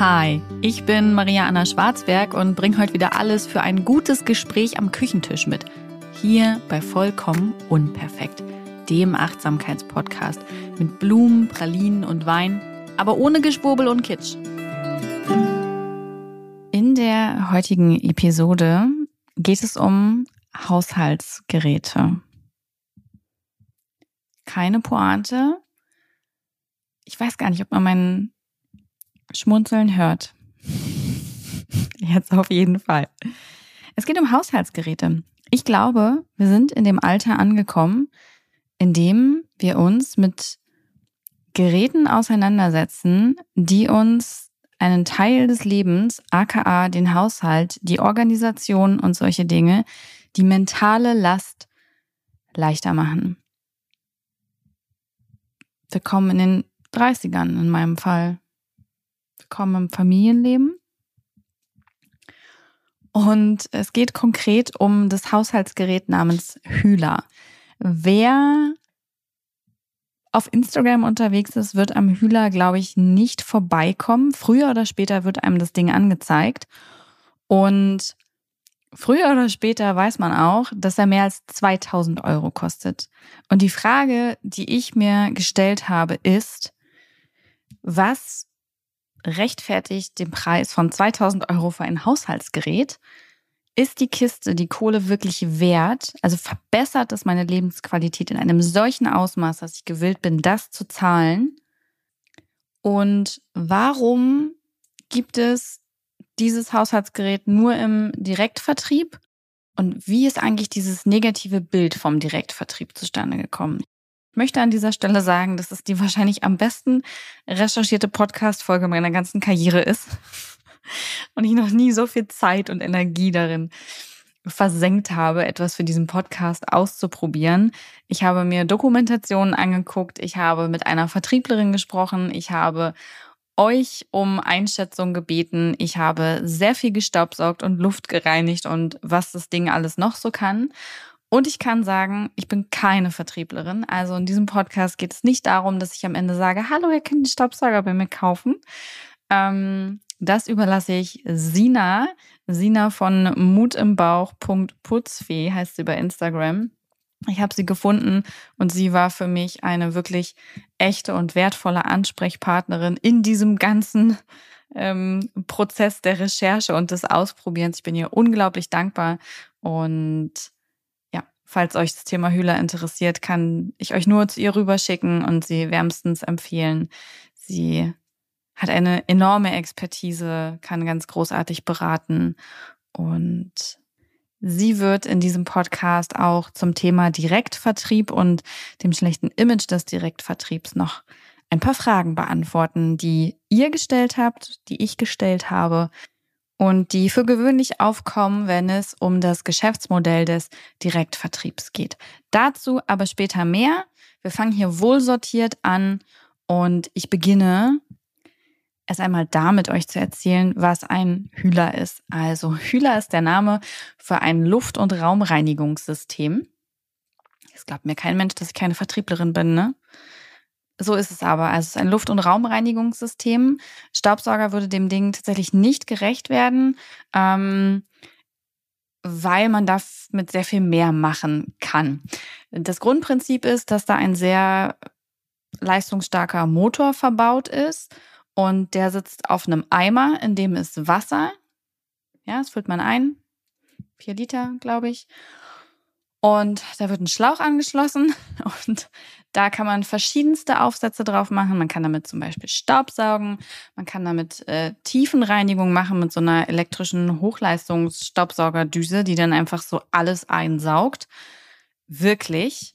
Hi, ich bin Maria Anna Schwarzberg und bringe heute wieder alles für ein gutes Gespräch am Küchentisch mit. Hier bei Vollkommen Unperfekt, dem Achtsamkeitspodcast mit Blumen, Pralinen und Wein, aber ohne Geschwurbel und Kitsch. In der heutigen Episode geht es um Haushaltsgeräte. Keine Pointe. Ich weiß gar nicht, ob man meinen Schmunzeln hört. Jetzt auf jeden Fall. Es geht um Haushaltsgeräte. Ich glaube, wir sind in dem Alter angekommen, in dem wir uns mit Geräten auseinandersetzen, die uns einen Teil des Lebens, aka den Haushalt, die Organisation und solche Dinge, die mentale Last leichter machen. Wir kommen in den 30ern in meinem Fall willkommen im Familienleben. Und es geht konkret um das Haushaltsgerät namens Hühler. Wer auf Instagram unterwegs ist, wird am Hühler, glaube ich, nicht vorbeikommen. Früher oder später wird einem das Ding angezeigt. Und früher oder später weiß man auch, dass er mehr als 2000 Euro kostet. Und die Frage, die ich mir gestellt habe, ist, was rechtfertigt den Preis von 2000 Euro für ein Haushaltsgerät? Ist die Kiste die Kohle wirklich wert? Also verbessert es meine Lebensqualität in einem solchen Ausmaß, dass ich gewillt bin, das zu zahlen? Und warum gibt es dieses Haushaltsgerät nur im Direktvertrieb? Und wie ist eigentlich dieses negative Bild vom Direktvertrieb zustande gekommen? Möchte an dieser Stelle sagen, dass es die wahrscheinlich am besten recherchierte Podcast-Folge meiner ganzen Karriere ist. Und ich noch nie so viel Zeit und Energie darin versenkt habe, etwas für diesen Podcast auszuprobieren. Ich habe mir Dokumentationen angeguckt, ich habe mit einer Vertrieblerin gesprochen, ich habe euch um Einschätzung gebeten, ich habe sehr viel gestaubsaugt und Luft gereinigt und was das Ding alles noch so kann. Und ich kann sagen, ich bin keine Vertrieblerin. Also in diesem Podcast geht es nicht darum, dass ich am Ende sage, hallo, ihr könnt den Staubsauger bei mir kaufen. Ähm, das überlasse ich Sina. Sina von mutimbauch.putzfee heißt sie bei Instagram. Ich habe sie gefunden und sie war für mich eine wirklich echte und wertvolle Ansprechpartnerin in diesem ganzen ähm, Prozess der Recherche und des Ausprobierens. Ich bin ihr unglaublich dankbar und Falls euch das Thema Hühler interessiert, kann ich euch nur zu ihr rüberschicken und sie wärmstens empfehlen. Sie hat eine enorme Expertise, kann ganz großartig beraten und sie wird in diesem Podcast auch zum Thema Direktvertrieb und dem schlechten Image des Direktvertriebs noch ein paar Fragen beantworten, die ihr gestellt habt, die ich gestellt habe, und die für gewöhnlich aufkommen, wenn es um das Geschäftsmodell des Direktvertriebs geht. Dazu aber später mehr. Wir fangen hier wohlsortiert an und ich beginne erst einmal damit euch zu erzählen, was ein Hühler ist. Also Hühler ist der Name für ein Luft- und Raumreinigungssystem. Es glaubt mir kein Mensch, dass ich keine Vertrieblerin bin, ne? So ist es aber. Also es ist ein Luft- und Raumreinigungssystem. Staubsauger würde dem Ding tatsächlich nicht gerecht werden, ähm, weil man damit sehr viel mehr machen kann. Das Grundprinzip ist, dass da ein sehr leistungsstarker Motor verbaut ist und der sitzt auf einem Eimer, in dem ist Wasser. Ja, das füllt man ein. Vier Liter, glaube ich. Und da wird ein Schlauch angeschlossen und da kann man verschiedenste Aufsätze drauf machen. Man kann damit zum Beispiel Staubsaugen, man kann damit äh, Tiefenreinigung machen mit so einer elektrischen Hochleistungsstaubsaugerdüse, die dann einfach so alles einsaugt. Wirklich.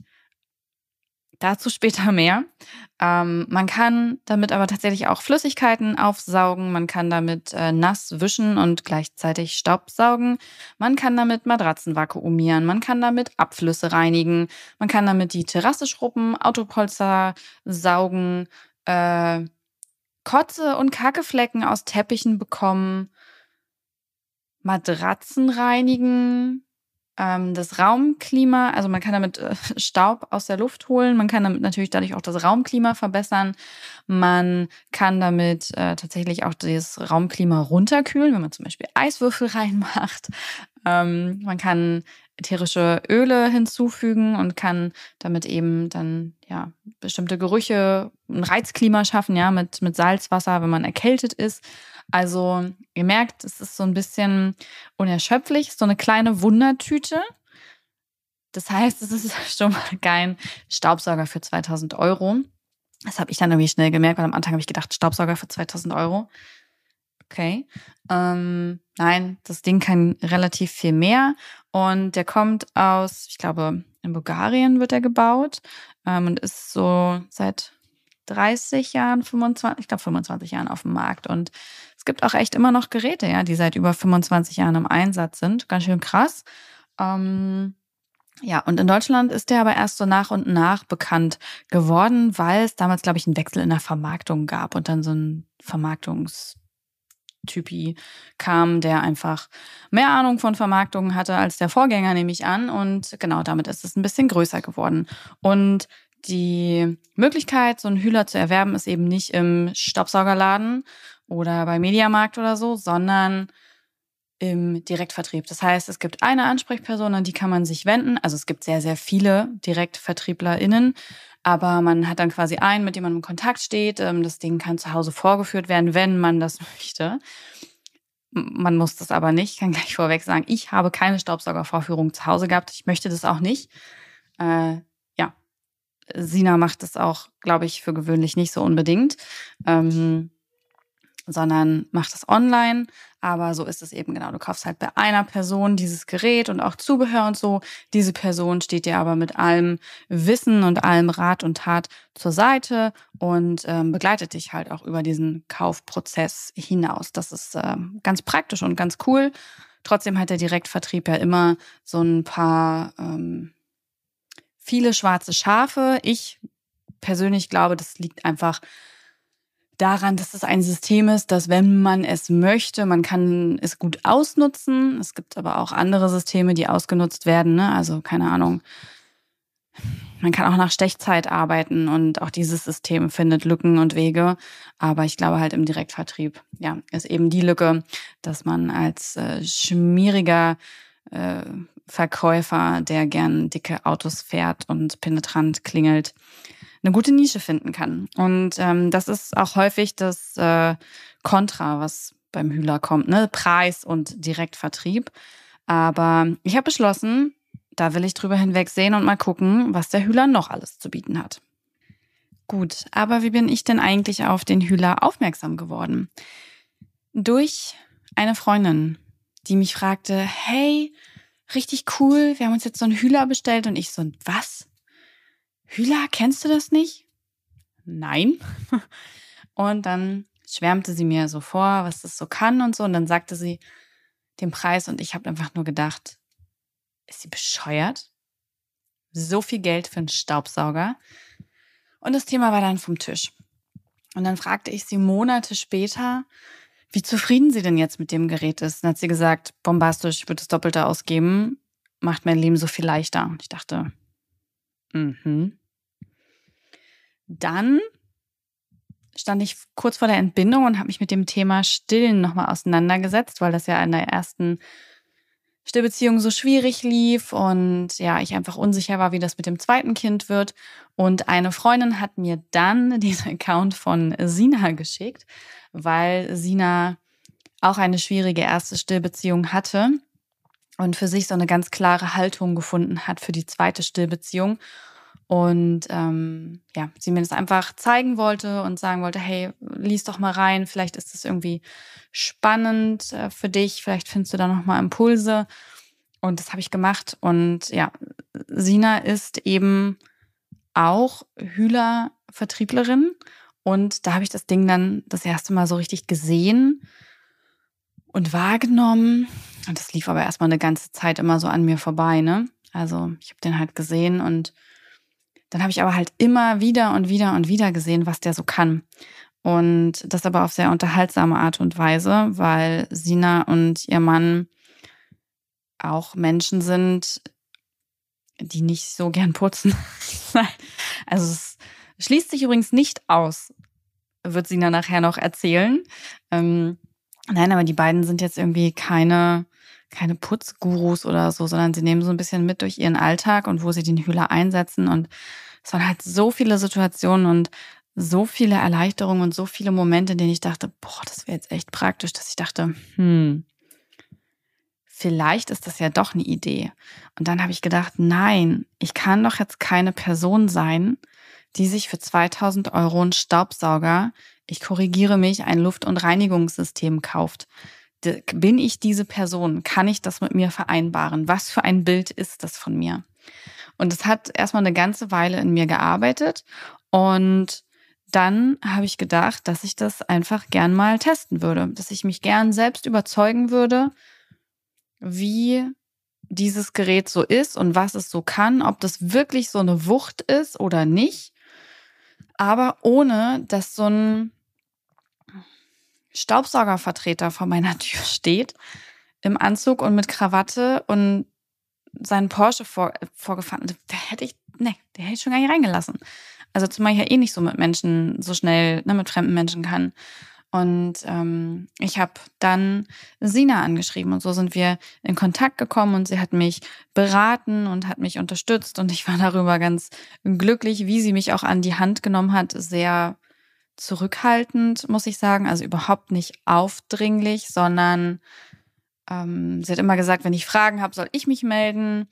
Dazu später mehr. Ähm, man kann damit aber tatsächlich auch Flüssigkeiten aufsaugen. Man kann damit äh, nass wischen und gleichzeitig Staubsaugen. Man kann damit Matratzen vakuumieren. Man kann damit Abflüsse reinigen. Man kann damit die Terrasse schrubben, Autopolster saugen, äh, Kotze und Kackeflecken aus Teppichen bekommen, Matratzen reinigen, ähm, das Raumklima, also man kann damit äh, Staub aus der Luft holen, man kann damit natürlich dadurch auch das Raumklima verbessern, man kann damit äh, tatsächlich auch das Raumklima runterkühlen, wenn man zum Beispiel Eiswürfel reinmacht. Ähm, man kann ätherische Öle hinzufügen und kann damit eben dann ja bestimmte Gerüche, ein Reizklima schaffen, ja, mit, mit Salzwasser, wenn man erkältet ist. Also ihr merkt, es ist so ein bisschen unerschöpflich, so eine kleine Wundertüte. Das heißt, es ist schon mal kein Staubsauger für 2000 Euro. Das habe ich dann irgendwie schnell gemerkt, weil am Anfang habe ich gedacht, Staubsauger für 2000 Euro. Okay. Ähm, nein, das Ding kann relativ viel mehr und der kommt aus, ich glaube, in Bulgarien wird er gebaut ähm, und ist so seit 30 Jahren, 25, ich glaube 25 Jahren auf dem Markt. Und es gibt auch echt immer noch Geräte, ja, die seit über 25 Jahren im Einsatz sind. Ganz schön krass. Ähm, ja, und in Deutschland ist der aber erst so nach und nach bekannt geworden, weil es damals, glaube ich, einen Wechsel in der Vermarktung gab und dann so ein Vermarktungs Typi kam, der einfach mehr Ahnung von Vermarktung hatte als der Vorgänger, nehme ich an. Und genau damit ist es ein bisschen größer geworden. Und die Möglichkeit, so einen Hühler zu erwerben, ist eben nicht im Staubsaugerladen oder bei Mediamarkt oder so, sondern im Direktvertrieb. Das heißt, es gibt eine Ansprechperson, an die kann man sich wenden. Also es gibt sehr, sehr viele DirektvertrieblerInnen, aber man hat dann quasi einen, mit dem man in Kontakt steht. Ähm, das Ding kann zu Hause vorgeführt werden, wenn man das möchte. Man muss das aber nicht. Ich kann gleich vorweg sagen, ich habe keine Staubsaugervorführung zu Hause gehabt. Ich möchte das auch nicht. Äh, ja, Sina macht das auch, glaube ich, für gewöhnlich nicht so unbedingt. Ähm, sondern macht es online. Aber so ist es eben genau. Du kaufst halt bei einer Person dieses Gerät und auch Zubehör und so. Diese Person steht dir aber mit allem Wissen und allem Rat und Tat zur Seite und ähm, begleitet dich halt auch über diesen Kaufprozess hinaus. Das ist ähm, ganz praktisch und ganz cool. Trotzdem hat der Direktvertrieb ja immer so ein paar ähm, viele schwarze Schafe. Ich persönlich glaube, das liegt einfach daran, dass es ein System ist, dass wenn man es möchte, man kann es gut ausnutzen. Es gibt aber auch andere Systeme, die ausgenutzt werden. Ne? Also keine Ahnung. Man kann auch nach Stechzeit arbeiten und auch dieses System findet Lücken und Wege. Aber ich glaube halt im Direktvertrieb, ja, ist eben die Lücke, dass man als äh, schmieriger äh, Verkäufer, der gern dicke Autos fährt und penetrant klingelt, eine gute Nische finden kann. Und ähm, das ist auch häufig das äh, Kontra, was beim Hühler kommt, ne? Preis und Direktvertrieb. Aber ich habe beschlossen, da will ich drüber hinwegsehen und mal gucken, was der Hühler noch alles zu bieten hat. Gut, aber wie bin ich denn eigentlich auf den Hühler aufmerksam geworden? Durch eine Freundin, die mich fragte, hey, richtig cool, wir haben uns jetzt so einen Hühler bestellt und ich so, was? Hühler, kennst du das nicht? Nein. Und dann schwärmte sie mir so vor, was das so kann und so. Und dann sagte sie den Preis und ich habe einfach nur gedacht, ist sie bescheuert? So viel Geld für einen Staubsauger. Und das Thema war dann vom Tisch. Und dann fragte ich sie Monate später, wie zufrieden sie denn jetzt mit dem Gerät ist. Dann hat sie gesagt, bombastisch, ich würde das Doppelte ausgeben, macht mein Leben so viel leichter. Und ich dachte, mhm. Dann stand ich kurz vor der Entbindung und habe mich mit dem Thema Stillen nochmal auseinandergesetzt, weil das ja in der ersten Stillbeziehung so schwierig lief und ja, ich einfach unsicher war, wie das mit dem zweiten Kind wird. Und eine Freundin hat mir dann diesen Account von Sina geschickt, weil Sina auch eine schwierige erste Stillbeziehung hatte und für sich so eine ganz klare Haltung gefunden hat für die zweite Stillbeziehung und ähm, ja, sie mir das einfach zeigen wollte und sagen wollte, hey, lies doch mal rein, vielleicht ist das irgendwie spannend äh, für dich, vielleicht findest du da noch mal Impulse. Und das habe ich gemacht. Und ja, Sina ist eben auch Hühler-Vertrieblerin. Und da habe ich das Ding dann das erste Mal so richtig gesehen und wahrgenommen. Und das lief aber erstmal eine ganze Zeit immer so an mir vorbei, ne? Also ich habe den halt gesehen und dann habe ich aber halt immer wieder und wieder und wieder gesehen, was der so kann. Und das aber auf sehr unterhaltsame Art und Weise, weil Sina und ihr Mann auch Menschen sind, die nicht so gern putzen. also es schließt sich übrigens nicht aus, wird dann nachher noch erzählen. Ähm, nein, aber die beiden sind jetzt irgendwie keine, keine Putzgurus oder so, sondern sie nehmen so ein bisschen mit durch ihren Alltag und wo sie den Hühler einsetzen. Und es waren halt so viele Situationen und so viele Erleichterungen und so viele Momente, in denen ich dachte, boah, das wäre jetzt echt praktisch, dass ich dachte, hm, vielleicht ist das ja doch eine Idee. Und dann habe ich gedacht, nein, ich kann doch jetzt keine Person sein, die sich für 2000 Euro einen Staubsauger, ich korrigiere mich, ein Luft- und Reinigungssystem kauft. Bin ich diese Person? Kann ich das mit mir vereinbaren? Was für ein Bild ist das von mir? Und es hat erstmal eine ganze Weile in mir gearbeitet und dann habe ich gedacht, dass ich das einfach gern mal testen würde, dass ich mich gern selbst überzeugen würde, wie dieses Gerät so ist und was es so kann, ob das wirklich so eine Wucht ist oder nicht, aber ohne dass so ein Staubsaugervertreter vor meiner Tür steht, im Anzug und mit Krawatte und seinen Porsche vor, vorgefahren. Da hätte ich, nee, der hätte ich schon gar nicht reingelassen. Also zumal ich ja eh nicht so mit Menschen so schnell, ne, mit fremden Menschen kann. Und ähm, ich habe dann Sina angeschrieben und so sind wir in Kontakt gekommen und sie hat mich beraten und hat mich unterstützt und ich war darüber ganz glücklich, wie sie mich auch an die Hand genommen hat. Sehr zurückhaltend, muss ich sagen. Also überhaupt nicht aufdringlich, sondern ähm, sie hat immer gesagt, wenn ich Fragen habe, soll ich mich melden.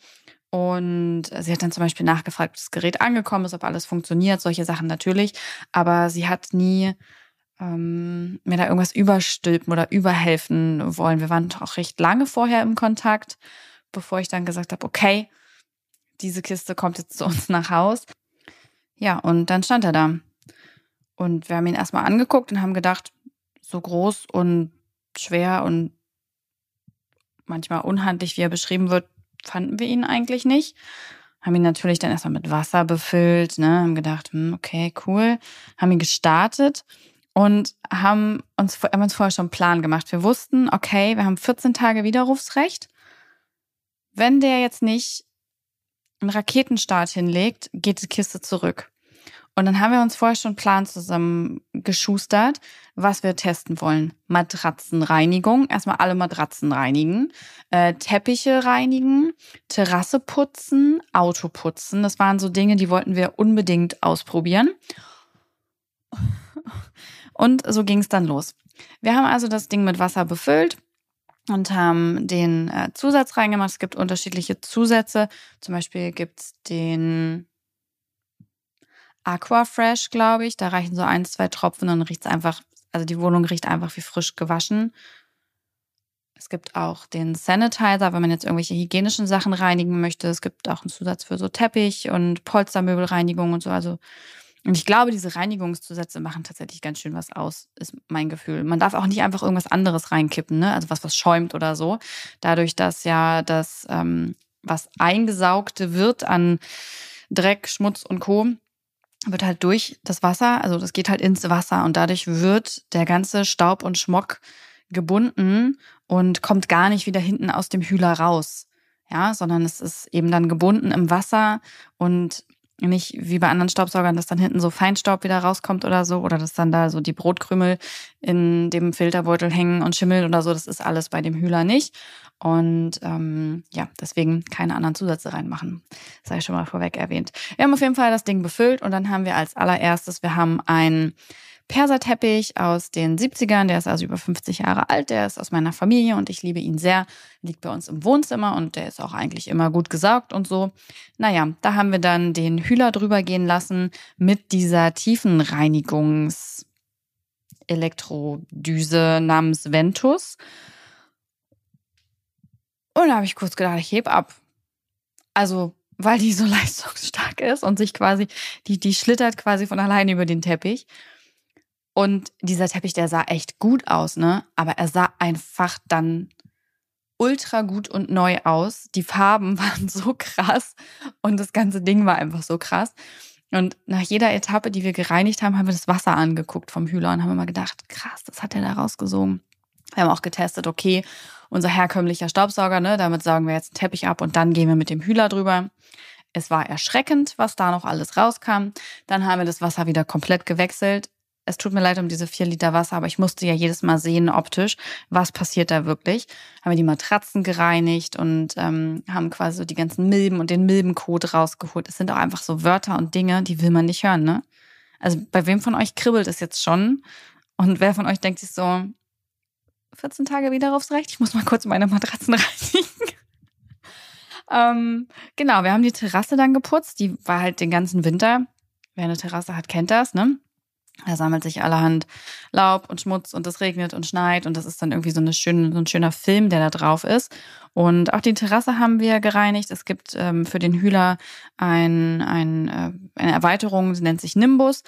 Und sie hat dann zum Beispiel nachgefragt, ob das Gerät angekommen ist, ob alles funktioniert, solche Sachen natürlich. Aber sie hat nie ähm, mir da irgendwas überstülpen oder überhelfen wollen. Wir waren auch recht lange vorher im Kontakt, bevor ich dann gesagt habe, okay, diese Kiste kommt jetzt zu uns nach Haus. Ja, und dann stand er da. Und wir haben ihn erstmal angeguckt und haben gedacht, so groß und schwer und manchmal unhandlich, wie er beschrieben wird, fanden wir ihn eigentlich nicht. Haben ihn natürlich dann erstmal mit Wasser befüllt, ne, haben gedacht, hm, okay, cool, haben ihn gestartet und haben uns, haben uns vorher schon einen Plan gemacht. Wir wussten, okay, wir haben 14 Tage Widerrufsrecht. Wenn der jetzt nicht einen Raketenstart hinlegt, geht die Kiste zurück. Und dann haben wir uns vorher schon einen Plan zusammen geschustert, was wir testen wollen. Matratzenreinigung, erstmal alle Matratzen reinigen, äh, Teppiche reinigen, Terrasse putzen, Auto putzen. Das waren so Dinge, die wollten wir unbedingt ausprobieren. Und so ging es dann los. Wir haben also das Ding mit Wasser befüllt und haben den äh, Zusatz reingemacht. Es gibt unterschiedliche Zusätze. Zum Beispiel gibt es den Aquafresh, glaube ich. Da reichen so ein, zwei Tropfen und riecht es einfach, also die Wohnung riecht einfach wie frisch gewaschen. Es gibt auch den Sanitizer, wenn man jetzt irgendwelche hygienischen Sachen reinigen möchte. Es gibt auch einen Zusatz für so Teppich und Polstermöbelreinigung und so. Also, und ich glaube, diese Reinigungszusätze machen tatsächlich ganz schön was aus, ist mein Gefühl. Man darf auch nicht einfach irgendwas anderes reinkippen, ne? Also was, was schäumt oder so. Dadurch, dass ja das, ähm, was eingesaugte wird an Dreck, Schmutz und Co wird halt durch das Wasser, also das geht halt ins Wasser und dadurch wird der ganze Staub und Schmock gebunden und kommt gar nicht wieder hinten aus dem Hühler raus. Ja, sondern es ist eben dann gebunden im Wasser und nicht wie bei anderen Staubsaugern, dass dann hinten so Feinstaub wieder rauskommt oder so, oder dass dann da so die Brotkrümel in dem Filterbeutel hängen und schimmeln oder so. Das ist alles bei dem Hühler nicht. Und ähm, ja, deswegen keine anderen Zusätze reinmachen. Sei schon mal vorweg erwähnt. Wir haben auf jeden Fall das Ding befüllt und dann haben wir als allererstes, wir haben ein Perserteppich aus den 70ern, der ist also über 50 Jahre alt, der ist aus meiner Familie und ich liebe ihn sehr. Liegt bei uns im Wohnzimmer und der ist auch eigentlich immer gut gesaugt und so. Naja, da haben wir dann den Hühler drüber gehen lassen mit dieser tiefen Reinigungselektrodüse namens Ventus. Und da habe ich kurz gedacht, ich heb ab. Also, weil die so leistungsstark ist und sich quasi, die, die schlittert quasi von alleine über den Teppich. Und dieser Teppich, der sah echt gut aus, ne? Aber er sah einfach dann ultra gut und neu aus. Die Farben waren so krass und das ganze Ding war einfach so krass. Und nach jeder Etappe, die wir gereinigt haben, haben wir das Wasser angeguckt vom Hühler und haben immer gedacht, krass, das hat er da rausgesogen. Wir haben auch getestet, okay, unser herkömmlicher Staubsauger, ne? Damit saugen wir jetzt den Teppich ab und dann gehen wir mit dem Hühler drüber. Es war erschreckend, was da noch alles rauskam. Dann haben wir das Wasser wieder komplett gewechselt. Es tut mir leid um diese vier Liter Wasser, aber ich musste ja jedes Mal sehen optisch, was passiert da wirklich. Haben wir die Matratzen gereinigt und ähm, haben quasi so die ganzen Milben und den Milbenkot rausgeholt. Es sind auch einfach so Wörter und Dinge, die will man nicht hören, ne? Also bei wem von euch kribbelt es jetzt schon? Und wer von euch denkt sich so, 14 Tage wieder aufs Recht, ich muss mal kurz meine Matratzen reinigen. ähm, genau, wir haben die Terrasse dann geputzt. Die war halt den ganzen Winter. Wer eine Terrasse hat, kennt das, ne? Da sammelt sich allerhand Laub und Schmutz und es regnet und schneit und das ist dann irgendwie so, eine schöne, so ein schöner Film, der da drauf ist. Und auch die Terrasse haben wir gereinigt. Es gibt ähm, für den Hühler ein, ein, äh, eine Erweiterung, die nennt sich Nimbus.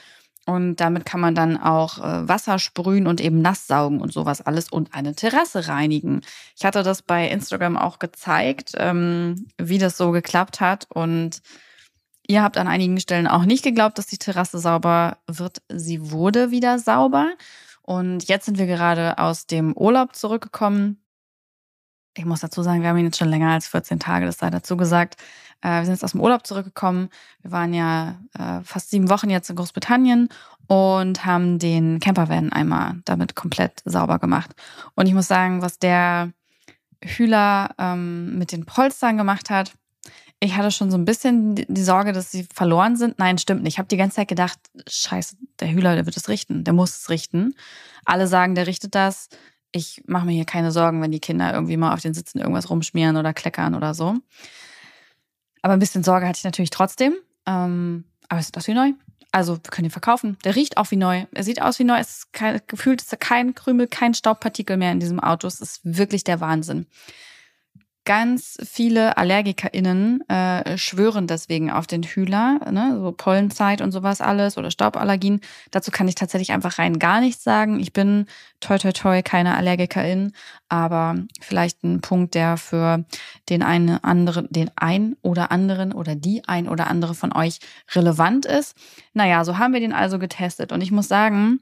Und damit kann man dann auch äh, Wasser sprühen und eben nass saugen und sowas alles und eine Terrasse reinigen. Ich hatte das bei Instagram auch gezeigt, ähm, wie das so geklappt hat. Und Ihr habt an einigen Stellen auch nicht geglaubt, dass die Terrasse sauber wird. Sie wurde wieder sauber. Und jetzt sind wir gerade aus dem Urlaub zurückgekommen. Ich muss dazu sagen, wir haben ihn jetzt schon länger als 14 Tage, das sei dazu gesagt. Äh, wir sind jetzt aus dem Urlaub zurückgekommen. Wir waren ja äh, fast sieben Wochen jetzt in Großbritannien und haben den Campervan einmal damit komplett sauber gemacht. Und ich muss sagen, was der Hühler ähm, mit den Polstern gemacht hat, ich hatte schon so ein bisschen die Sorge, dass sie verloren sind. Nein, stimmt nicht. Ich habe die ganze Zeit gedacht, scheiße, der Hühler, der wird es richten. Der muss es richten. Alle sagen, der richtet das. Ich mache mir hier keine Sorgen, wenn die Kinder irgendwie mal auf den Sitzen irgendwas rumschmieren oder kleckern oder so. Aber ein bisschen Sorge hatte ich natürlich trotzdem. Ähm, aber es ist das wie neu. Also wir können ihn verkaufen. Der riecht auch wie neu. Er sieht aus wie neu. Es ist kein, gefühlt ist kein Krümel, kein Staubpartikel mehr in diesem Auto. Es ist wirklich der Wahnsinn ganz viele AllergikerInnen äh, schwören deswegen auf den Hühler, ne? so Pollenzeit und sowas alles oder Stauballergien. Dazu kann ich tatsächlich einfach rein gar nichts sagen. Ich bin toi toi toi keine Allergikerin, aber vielleicht ein Punkt, der für den einen anderen, den ein oder anderen oder die ein oder andere von euch relevant ist. Naja, so haben wir den also getestet und ich muss sagen,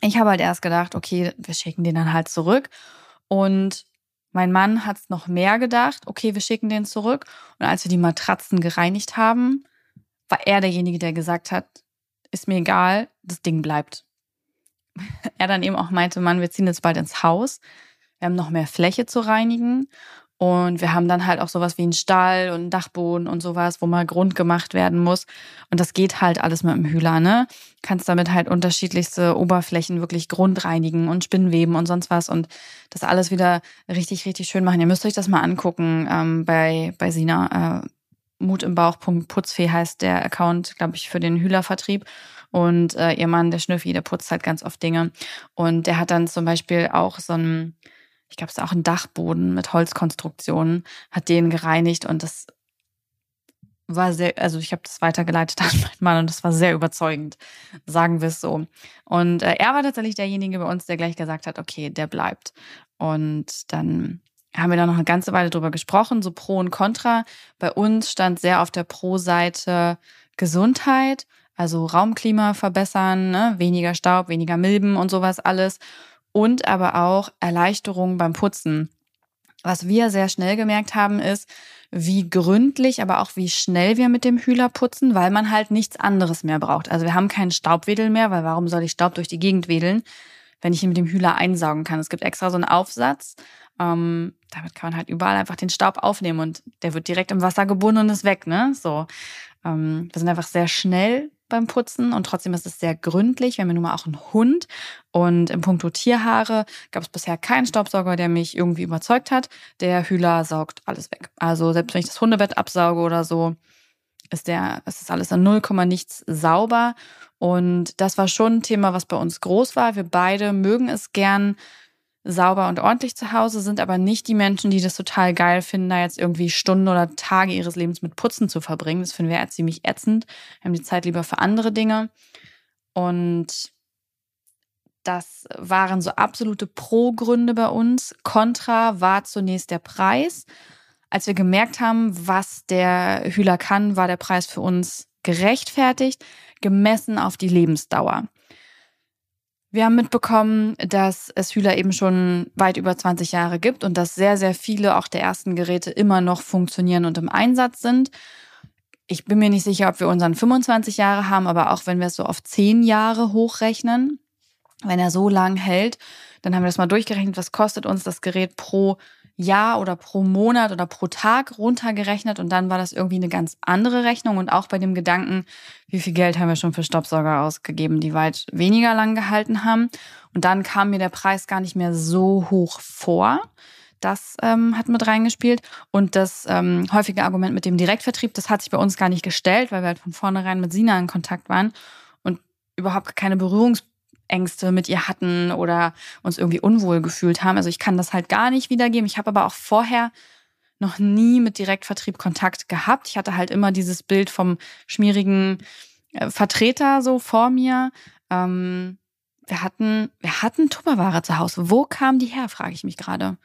ich habe halt erst gedacht, okay, wir schicken den dann halt zurück und mein Mann hat es noch mehr gedacht, okay, wir schicken den zurück. Und als wir die Matratzen gereinigt haben, war er derjenige, der gesagt hat, ist mir egal, das Ding bleibt. er dann eben auch meinte, Mann, wir ziehen jetzt bald ins Haus. Wir haben noch mehr Fläche zu reinigen. Und wir haben dann halt auch sowas wie einen Stall und einen Dachboden und sowas, wo mal Grund gemacht werden muss. Und das geht halt alles mit dem Hühler, ne? Kannst damit halt unterschiedlichste Oberflächen wirklich grundreinigen und Spinnweben und sonst was und das alles wieder richtig, richtig schön machen. Ihr müsst euch das mal angucken ähm, bei, bei Sina. Äh, Mut im Bauch. Putzfee heißt der Account, glaube ich, für den Hühlervertrieb. Und äh, ihr Mann, der Schnüffi, der putzt halt ganz oft Dinge. Und der hat dann zum Beispiel auch so ein ich glaube, es ist auch ein Dachboden mit Holzkonstruktionen, hat den gereinigt und das war sehr, also ich habe das weitergeleitet an meinen Mann und das war sehr überzeugend, sagen wir es so. Und äh, er war tatsächlich derjenige bei uns, der gleich gesagt hat, okay, der bleibt. Und dann haben wir da noch eine ganze Weile drüber gesprochen, so Pro und Contra. Bei uns stand sehr auf der Pro-Seite Gesundheit, also Raumklima verbessern, ne? weniger Staub, weniger Milben und sowas alles und aber auch Erleichterung beim Putzen. Was wir sehr schnell gemerkt haben, ist, wie gründlich, aber auch wie schnell wir mit dem Hühler putzen, weil man halt nichts anderes mehr braucht. Also wir haben keinen Staubwedel mehr, weil warum soll ich Staub durch die Gegend wedeln, wenn ich ihn mit dem Hühler einsaugen kann? Es gibt extra so einen Aufsatz. Ähm, damit kann man halt überall einfach den Staub aufnehmen und der wird direkt im Wasser gebunden und ist weg, ne? So. Ähm, wir sind einfach sehr schnell beim Putzen und trotzdem ist es sehr gründlich. Wir haben ja nun mal auch einen Hund und im Puncto Tierhaare gab es bisher keinen Staubsauger, der mich irgendwie überzeugt hat. Der Hühler saugt alles weg. Also selbst wenn ich das Hundebett absauge oder so, ist der, ist alles an 0, nichts sauber. Und das war schon ein Thema, was bei uns groß war. Wir beide mögen es gern, sauber und ordentlich zu Hause, sind aber nicht die Menschen, die das total geil finden, da jetzt irgendwie Stunden oder Tage ihres Lebens mit Putzen zu verbringen. Das finden wir ja ziemlich ätzend. Wir haben die Zeit lieber für andere Dinge. Und das waren so absolute Pro-Gründe bei uns. Contra war zunächst der Preis. Als wir gemerkt haben, was der Hühler kann, war der Preis für uns gerechtfertigt, gemessen auf die Lebensdauer. Wir haben mitbekommen, dass es Hühler eben schon weit über 20 Jahre gibt und dass sehr, sehr viele auch der ersten Geräte immer noch funktionieren und im Einsatz sind. Ich bin mir nicht sicher, ob wir unseren 25 Jahre haben, aber auch wenn wir es so auf 10 Jahre hochrechnen, wenn er so lang hält, dann haben wir das mal durchgerechnet, was kostet uns das Gerät pro Jahr oder pro Monat oder pro Tag runtergerechnet und dann war das irgendwie eine ganz andere Rechnung und auch bei dem Gedanken, wie viel Geld haben wir schon für Staubsauger ausgegeben, die weit weniger lang gehalten haben. Und dann kam mir der Preis gar nicht mehr so hoch vor. Das ähm, hat mit reingespielt. Und das ähm, häufige Argument mit dem Direktvertrieb, das hat sich bei uns gar nicht gestellt, weil wir halt von vornherein mit Sina in Kontakt waren und überhaupt keine Berührungspunkte Ängste mit ihr hatten oder uns irgendwie unwohl gefühlt haben. Also ich kann das halt gar nicht wiedergeben. Ich habe aber auch vorher noch nie mit Direktvertrieb Kontakt gehabt. Ich hatte halt immer dieses Bild vom schmierigen äh, Vertreter so vor mir. Ähm, wir hatten, wir hatten Tupperware zu Hause. Wo kam die her, frage ich mich gerade.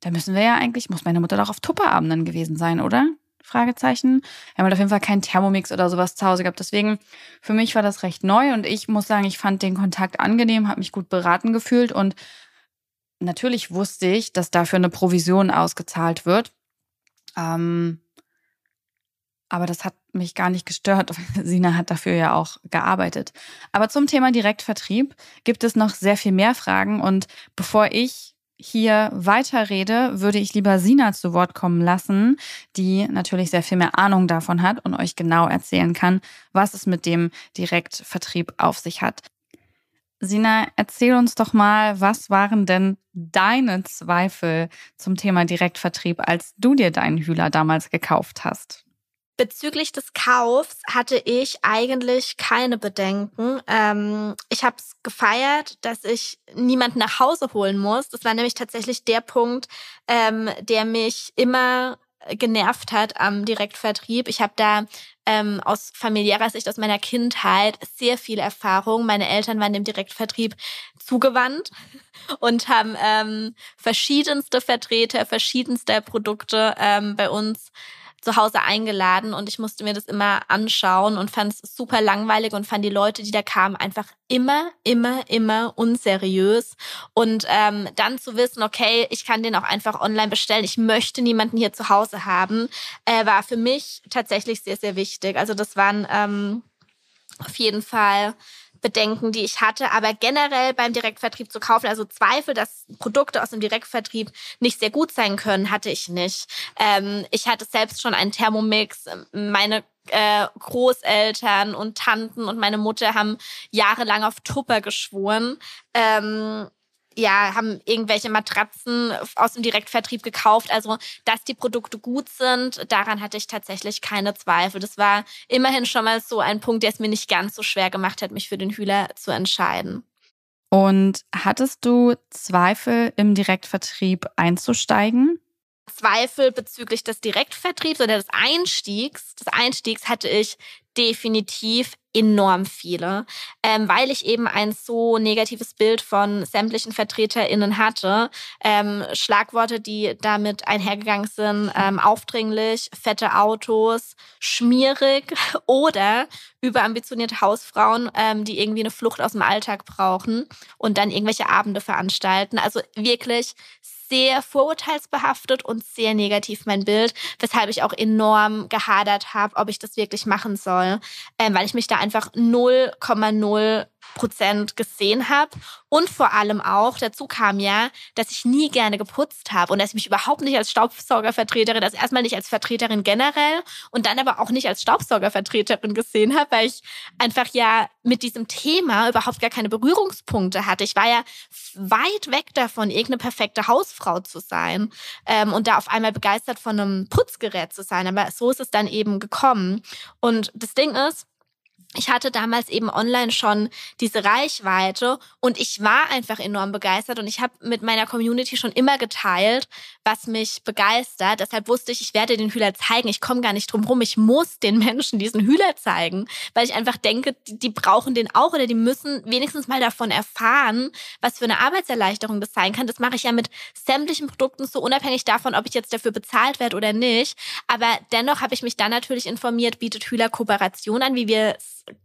Da müssen wir ja eigentlich, muss meine Mutter doch auf Tupperabenden gewesen sein, oder? Fragezeichen. Wir haben halt auf jeden Fall keinen Thermomix oder sowas zu Hause gehabt. Deswegen, für mich war das recht neu und ich muss sagen, ich fand den Kontakt angenehm, habe mich gut beraten gefühlt und natürlich wusste ich, dass dafür eine Provision ausgezahlt wird. Ähm, aber das hat mich gar nicht gestört. Sina hat dafür ja auch gearbeitet. Aber zum Thema Direktvertrieb gibt es noch sehr viel mehr Fragen. Und bevor ich hier weiterrede, würde ich lieber Sina zu Wort kommen lassen, die natürlich sehr viel mehr Ahnung davon hat und euch genau erzählen kann, was es mit dem Direktvertrieb auf sich hat. Sina, erzähl uns doch mal, was waren denn deine Zweifel zum Thema Direktvertrieb, als du dir deinen Hühler damals gekauft hast? Bezüglich des Kaufs hatte ich eigentlich keine Bedenken. Ähm, ich habe es gefeiert, dass ich niemanden nach Hause holen muss. Das war nämlich tatsächlich der Punkt, ähm, der mich immer genervt hat am Direktvertrieb. Ich habe da ähm, aus familiärer Sicht, aus meiner Kindheit sehr viel Erfahrung. Meine Eltern waren dem Direktvertrieb zugewandt und haben ähm, verschiedenste Vertreter, verschiedenster Produkte ähm, bei uns zu Hause eingeladen und ich musste mir das immer anschauen und fand es super langweilig und fand die Leute, die da kamen, einfach immer, immer, immer unseriös. Und ähm, dann zu wissen, okay, ich kann den auch einfach online bestellen, ich möchte niemanden hier zu Hause haben, äh, war für mich tatsächlich sehr, sehr wichtig. Also das waren ähm, auf jeden Fall Bedenken, die ich hatte. Aber generell beim Direktvertrieb zu kaufen, also Zweifel, dass Produkte aus dem Direktvertrieb nicht sehr gut sein können, hatte ich nicht. Ähm, ich hatte selbst schon einen Thermomix. Meine äh, Großeltern und Tanten und meine Mutter haben jahrelang auf Tupper geschworen. Ähm, ja, haben irgendwelche Matratzen aus dem Direktvertrieb gekauft. Also, dass die Produkte gut sind, daran hatte ich tatsächlich keine Zweifel. Das war immerhin schon mal so ein Punkt, der es mir nicht ganz so schwer gemacht hat, mich für den Hühler zu entscheiden. Und hattest du Zweifel im Direktvertrieb einzusteigen? Zweifel bezüglich des Direktvertriebs oder des Einstiegs. Des Einstiegs hatte ich definitiv enorm viele, ähm, weil ich eben ein so negatives Bild von sämtlichen VertreterInnen hatte. Ähm, Schlagworte, die damit einhergegangen sind, ähm, aufdringlich, fette Autos, schmierig oder überambitionierte Hausfrauen, ähm, die irgendwie eine Flucht aus dem Alltag brauchen und dann irgendwelche Abende veranstalten. Also wirklich sehr vorurteilsbehaftet und sehr negativ mein Bild, weshalb ich auch enorm gehadert habe, ob ich das wirklich machen soll, ähm, weil ich mich da einfach 0,0 Prozent gesehen habe. Und vor allem auch, dazu kam ja, dass ich nie gerne geputzt habe und dass ich mich überhaupt nicht als Staubsaugervertreterin, also erstmal nicht als Vertreterin generell und dann aber auch nicht als Staubsaugervertreterin gesehen habe, weil ich einfach ja mit diesem Thema überhaupt gar keine Berührungspunkte hatte. Ich war ja weit weg davon, irgendeine perfekte Hausfrau zu sein ähm, und da auf einmal begeistert von einem Putzgerät zu sein. Aber so ist es dann eben gekommen. Und das Ding ist, ich hatte damals eben online schon diese Reichweite und ich war einfach enorm begeistert und ich habe mit meiner Community schon immer geteilt, was mich begeistert. Deshalb wusste ich, ich werde den Hühler zeigen. Ich komme gar nicht drum rum. Ich muss den Menschen diesen Hühler zeigen, weil ich einfach denke, die, die brauchen den auch oder die müssen wenigstens mal davon erfahren, was für eine Arbeitserleichterung das sein kann. Das mache ich ja mit sämtlichen Produkten so unabhängig davon, ob ich jetzt dafür bezahlt werde oder nicht. Aber dennoch habe ich mich dann natürlich informiert, bietet Hühler Kooperation an, wie wir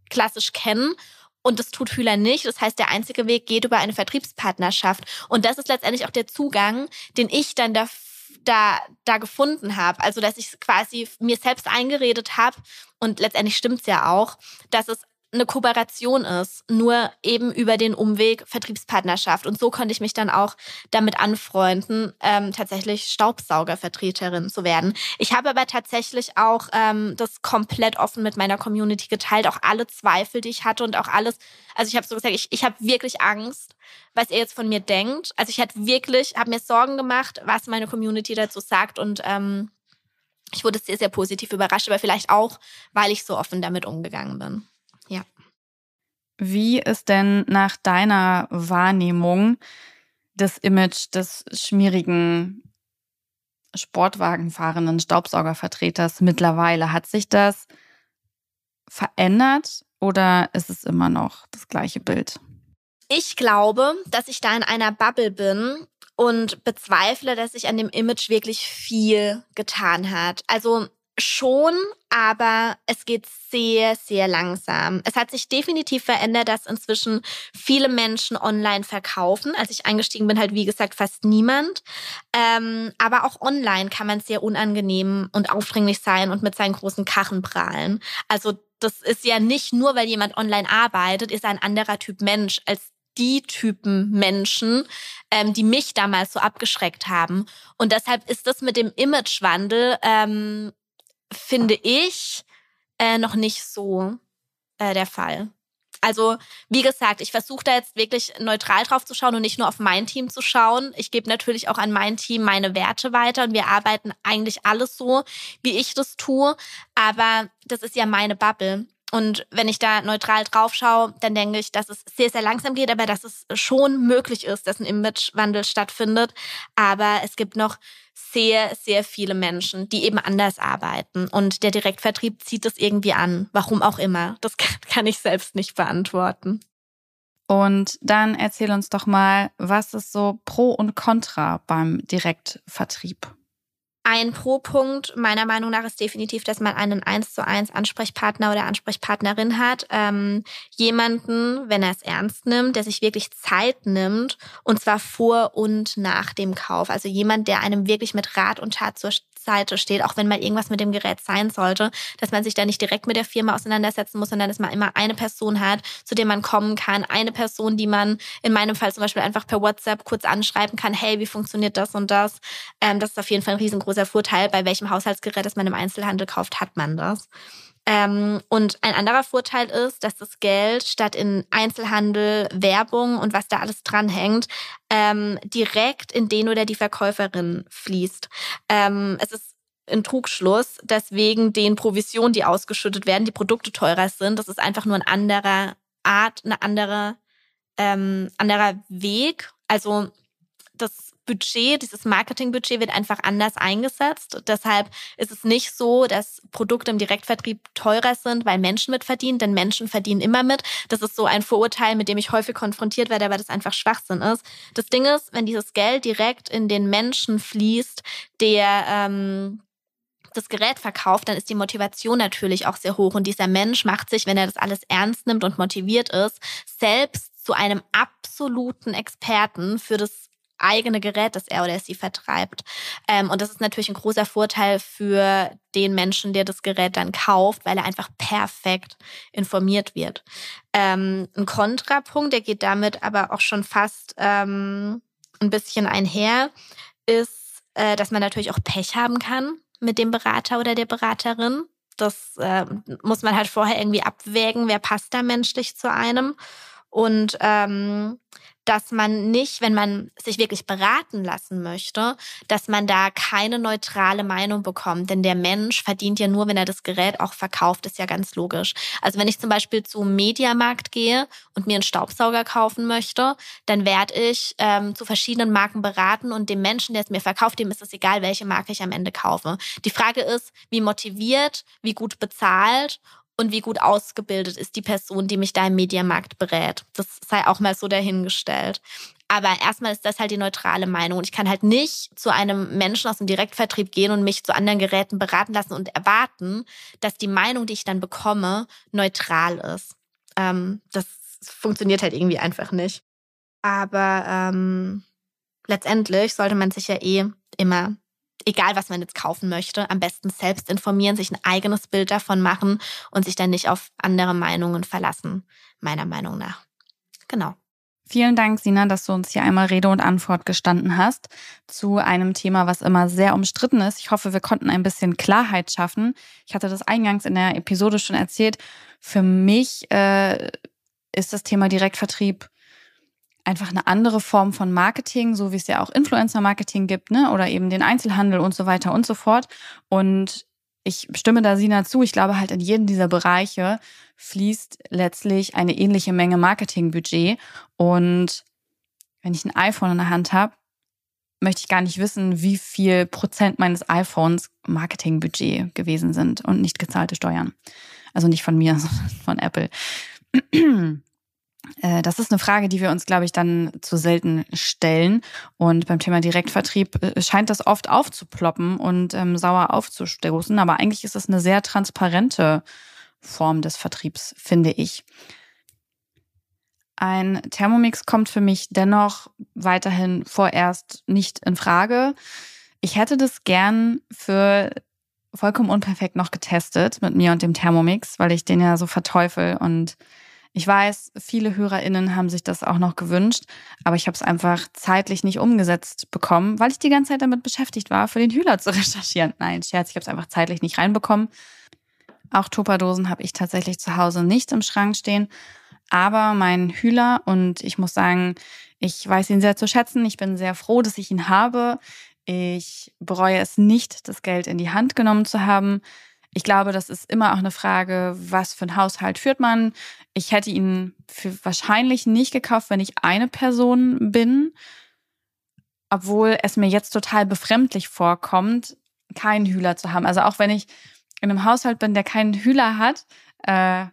klassisch kennen. Und das tut Hühler nicht. Das heißt, der einzige Weg geht über eine Vertriebspartnerschaft. Und das ist letztendlich auch der Zugang, den ich dann da, da, da gefunden habe. Also, dass ich quasi mir selbst eingeredet habe, und letztendlich stimmt's ja auch, dass es eine Kooperation ist, nur eben über den Umweg Vertriebspartnerschaft. Und so konnte ich mich dann auch damit anfreunden, ähm, tatsächlich Staubsaugervertreterin zu werden. Ich habe aber tatsächlich auch ähm, das komplett offen mit meiner Community geteilt, auch alle Zweifel, die ich hatte und auch alles. Also ich habe so gesagt, ich, ich habe wirklich Angst, was ihr jetzt von mir denkt. Also ich hatte wirklich, habe mir Sorgen gemacht, was meine Community dazu sagt und ähm, ich wurde sehr, sehr positiv überrascht, aber vielleicht auch, weil ich so offen damit umgegangen bin. Ja. Wie ist denn nach deiner Wahrnehmung das Image des schmierigen Sportwagenfahrenden Staubsaugervertreters mittlerweile? Hat sich das verändert oder ist es immer noch das gleiche Bild? Ich glaube, dass ich da in einer Bubble bin und bezweifle, dass sich an dem Image wirklich viel getan hat. Also schon, aber es geht sehr, sehr langsam. Es hat sich definitiv verändert, dass inzwischen viele Menschen online verkaufen. Als ich eingestiegen bin, halt wie gesagt fast niemand. Ähm, aber auch online kann man sehr unangenehm und aufdringlich sein und mit seinen großen Kachen prahlen. Also das ist ja nicht nur, weil jemand online arbeitet, ist ein anderer Typ Mensch als die Typen Menschen, ähm, die mich damals so abgeschreckt haben. Und deshalb ist das mit dem Imagewandel ähm, finde ich, äh, noch nicht so äh, der Fall. Also, wie gesagt, ich versuche da jetzt wirklich neutral drauf zu schauen und nicht nur auf mein Team zu schauen. Ich gebe natürlich auch an mein Team meine Werte weiter und wir arbeiten eigentlich alles so, wie ich das tue. Aber das ist ja meine Bubble. Und wenn ich da neutral drauf schaue, dann denke ich, dass es sehr, sehr langsam geht, aber dass es schon möglich ist, dass ein Imagewandel stattfindet. Aber es gibt noch sehr, sehr viele Menschen, die eben anders arbeiten. Und der Direktvertrieb zieht es irgendwie an. Warum auch immer. Das kann ich selbst nicht beantworten. Und dann erzähl uns doch mal, was ist so Pro und Contra beim Direktvertrieb? Ein Pro-Punkt meiner Meinung nach ist definitiv, dass man einen eins zu eins Ansprechpartner oder Ansprechpartnerin hat. Ähm, jemanden, wenn er es ernst nimmt, der sich wirklich Zeit nimmt und zwar vor und nach dem Kauf. Also jemand, der einem wirklich mit Rat und Tat zur Seite steht, auch wenn mal irgendwas mit dem Gerät sein sollte, dass man sich da nicht direkt mit der Firma auseinandersetzen muss, sondern dass man immer eine Person hat, zu der man kommen kann. Eine Person, die man in meinem Fall zum Beispiel einfach per WhatsApp kurz anschreiben kann, hey, wie funktioniert das und das? Ähm, das ist auf jeden Fall ein riesengroßer Vorteil. Bei welchem Haushaltsgerät, das man im Einzelhandel kauft, hat man das. Ähm, und ein anderer Vorteil ist, dass das Geld statt in Einzelhandel, Werbung und was da alles dranhängt, ähm, direkt in den oder die Verkäuferin fließt. Ähm, es ist ein Trugschluss, dass wegen den Provisionen, die ausgeschüttet werden, die Produkte teurer sind. Das ist einfach nur ein anderer Art, eine andere, ähm, anderer Weg. Also das Budget, dieses Marketingbudget wird einfach anders eingesetzt. Deshalb ist es nicht so, dass Produkte im Direktvertrieb teurer sind, weil Menschen mitverdienen, denn Menschen verdienen immer mit. Das ist so ein Vorurteil, mit dem ich häufig konfrontiert werde, aber das einfach Schwachsinn ist. Das Ding ist, wenn dieses Geld direkt in den Menschen fließt, der ähm, das Gerät verkauft, dann ist die Motivation natürlich auch sehr hoch. Und dieser Mensch macht sich, wenn er das alles ernst nimmt und motiviert ist, selbst zu einem absoluten Experten für das eigene Gerät, das er oder sie vertreibt. Ähm, und das ist natürlich ein großer Vorteil für den Menschen, der das Gerät dann kauft, weil er einfach perfekt informiert wird. Ähm, ein Kontrapunkt, der geht damit aber auch schon fast ähm, ein bisschen einher, ist, äh, dass man natürlich auch Pech haben kann mit dem Berater oder der Beraterin. Das äh, muss man halt vorher irgendwie abwägen, wer passt da menschlich zu einem. Und ähm, dass man nicht, wenn man sich wirklich beraten lassen möchte, dass man da keine neutrale Meinung bekommt. Denn der Mensch verdient ja nur, wenn er das Gerät auch verkauft, ist ja ganz logisch. Also wenn ich zum Beispiel zum Mediamarkt gehe und mir einen Staubsauger kaufen möchte, dann werde ich ähm, zu verschiedenen Marken beraten und dem Menschen, der es mir verkauft, dem ist es egal, welche Marke ich am Ende kaufe. Die Frage ist, wie motiviert, wie gut bezahlt und wie gut ausgebildet ist die Person, die mich da im Mediamarkt berät. Das sei auch mal so dahingestellt. Aber erstmal ist das halt die neutrale Meinung. Und ich kann halt nicht zu einem Menschen aus dem Direktvertrieb gehen und mich zu anderen Geräten beraten lassen und erwarten, dass die Meinung, die ich dann bekomme, neutral ist. Ähm, das funktioniert halt irgendwie einfach nicht. Aber ähm, letztendlich sollte man sich ja eh immer, egal was man jetzt kaufen möchte, am besten selbst informieren, sich ein eigenes Bild davon machen und sich dann nicht auf andere Meinungen verlassen, meiner Meinung nach. Genau. Vielen Dank, Sina, dass du uns hier einmal Rede und Antwort gestanden hast zu einem Thema, was immer sehr umstritten ist. Ich hoffe, wir konnten ein bisschen Klarheit schaffen. Ich hatte das eingangs in der Episode schon erzählt. Für mich äh, ist das Thema Direktvertrieb einfach eine andere Form von Marketing, so wie es ja auch Influencer-Marketing gibt, ne? Oder eben den Einzelhandel und so weiter und so fort. Und ich stimme da Sina zu. Ich glaube halt in jedem dieser Bereiche fließt letztlich eine ähnliche Menge Marketingbudget. Und wenn ich ein iPhone in der Hand habe, möchte ich gar nicht wissen, wie viel Prozent meines iPhones Marketingbudget gewesen sind und nicht gezahlte Steuern. Also nicht von mir, sondern von Apple. Äh, das ist eine Frage, die wir uns, glaube ich, dann zu selten stellen. Und beim Thema Direktvertrieb äh, scheint das oft aufzuploppen und ähm, sauer aufzustoßen. Aber eigentlich ist es eine sehr transparente Form des Vertriebs, finde ich. Ein Thermomix kommt für mich dennoch weiterhin vorerst nicht in Frage. Ich hätte das gern für vollkommen unperfekt noch getestet mit mir und dem Thermomix, weil ich den ja so verteufel und ich weiß, viele HörerInnen haben sich das auch noch gewünscht, aber ich habe es einfach zeitlich nicht umgesetzt bekommen, weil ich die ganze Zeit damit beschäftigt war, für den Hühler zu recherchieren. Nein, Scherz, ich habe es einfach zeitlich nicht reinbekommen. Auch Tupperdosen habe ich tatsächlich zu Hause nicht im Schrank stehen, aber mein Hühler und ich muss sagen, ich weiß ihn sehr zu schätzen. Ich bin sehr froh, dass ich ihn habe. Ich bereue es nicht, das Geld in die Hand genommen zu haben. Ich glaube, das ist immer auch eine Frage, was für ein Haushalt führt man. Ich hätte ihn für wahrscheinlich nicht gekauft, wenn ich eine Person bin, obwohl es mir jetzt total befremdlich vorkommt, keinen Hühler zu haben. Also auch wenn ich in einem Haushalt bin, der keinen Hühler hat, äh,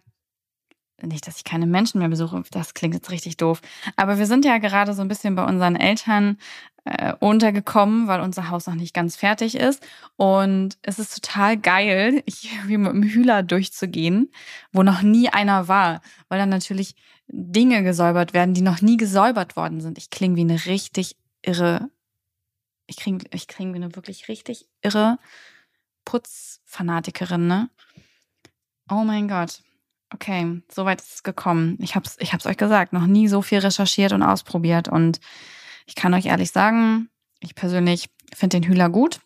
nicht, dass ich keine Menschen mehr besuche, das klingt jetzt richtig doof. Aber wir sind ja gerade so ein bisschen bei unseren Eltern äh, untergekommen, weil unser Haus noch nicht ganz fertig ist. Und es ist total geil, hier mit dem Hühler durchzugehen, wo noch nie einer war, weil dann natürlich Dinge gesäubert werden, die noch nie gesäubert worden sind. Ich klinge wie eine richtig irre, ich klinge ich kling wie eine wirklich richtig irre Putzfanatikerin, ne? Oh mein Gott. Okay, soweit ist es gekommen. Ich hab's, ich hab's euch gesagt, noch nie so viel recherchiert und ausprobiert. Und ich kann euch ehrlich sagen, ich persönlich finde den Hühler gut.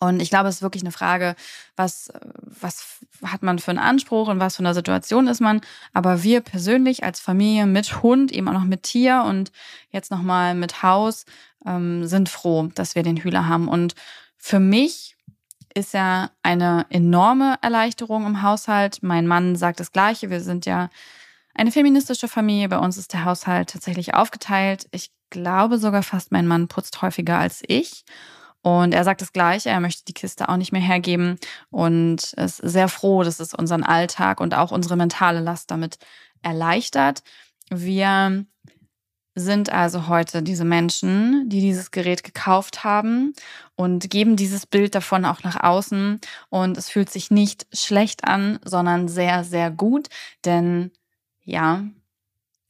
Und ich glaube, es ist wirklich eine Frage, was, was hat man für einen Anspruch und was für eine Situation ist man. Aber wir persönlich als Familie mit Hund, eben auch noch mit Tier und jetzt nochmal mit Haus, ähm, sind froh, dass wir den Hühler haben. Und für mich ist ja eine enorme Erleichterung im Haushalt. Mein Mann sagt das Gleiche. Wir sind ja eine feministische Familie. Bei uns ist der Haushalt tatsächlich aufgeteilt. Ich glaube sogar fast, mein Mann putzt häufiger als ich. Und er sagt das Gleiche, er möchte die Kiste auch nicht mehr hergeben und ist sehr froh, dass es unseren Alltag und auch unsere mentale Last damit erleichtert. Wir sind also heute diese Menschen, die dieses Gerät gekauft haben und geben dieses Bild davon auch nach außen. Und es fühlt sich nicht schlecht an, sondern sehr, sehr gut. Denn ja,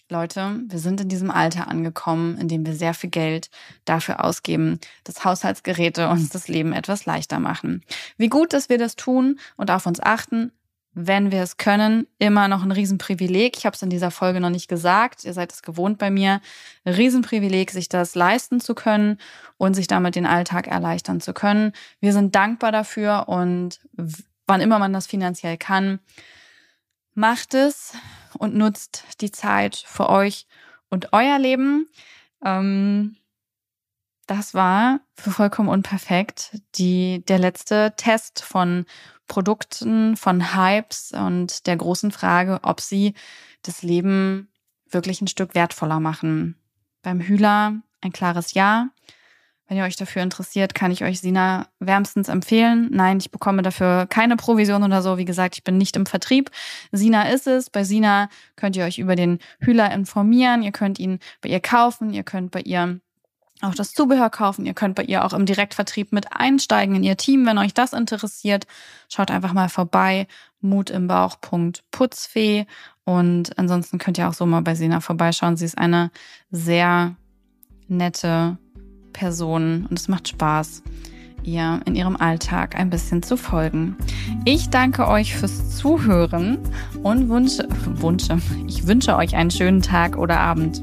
Leute, wir sind in diesem Alter angekommen, in dem wir sehr viel Geld dafür ausgeben, dass Haushaltsgeräte uns das Leben etwas leichter machen. Wie gut, dass wir das tun und auf uns achten, wenn wir es können, immer noch ein Riesenprivileg. Ich habe es in dieser Folge noch nicht gesagt. Ihr seid es gewohnt bei mir. Riesenprivileg, sich das leisten zu können und sich damit den Alltag erleichtern zu können. Wir sind dankbar dafür und wann immer man das finanziell kann, macht es und nutzt die Zeit für euch und euer Leben. Ähm, das war für vollkommen unperfekt die, der letzte Test von Produkten, von Hypes und der großen Frage, ob sie das Leben wirklich ein Stück wertvoller machen. Beim Hühler ein klares Ja. Wenn ihr euch dafür interessiert, kann ich euch Sina wärmstens empfehlen. Nein, ich bekomme dafür keine Provision oder so. Wie gesagt, ich bin nicht im Vertrieb. Sina ist es. Bei Sina könnt ihr euch über den Hühler informieren. Ihr könnt ihn bei ihr kaufen. Ihr könnt bei ihr auch das Zubehör kaufen. Ihr könnt bei ihr auch im Direktvertrieb mit einsteigen in ihr Team, wenn euch das interessiert. Schaut einfach mal vorbei Mut im Bauch. Und ansonsten könnt ihr auch so mal bei Sina vorbeischauen. Sie ist eine sehr nette Person und es macht Spaß, ihr in ihrem Alltag ein bisschen zu folgen. Ich danke euch fürs Zuhören und wünsche, wünsche, ich wünsche euch einen schönen Tag oder Abend.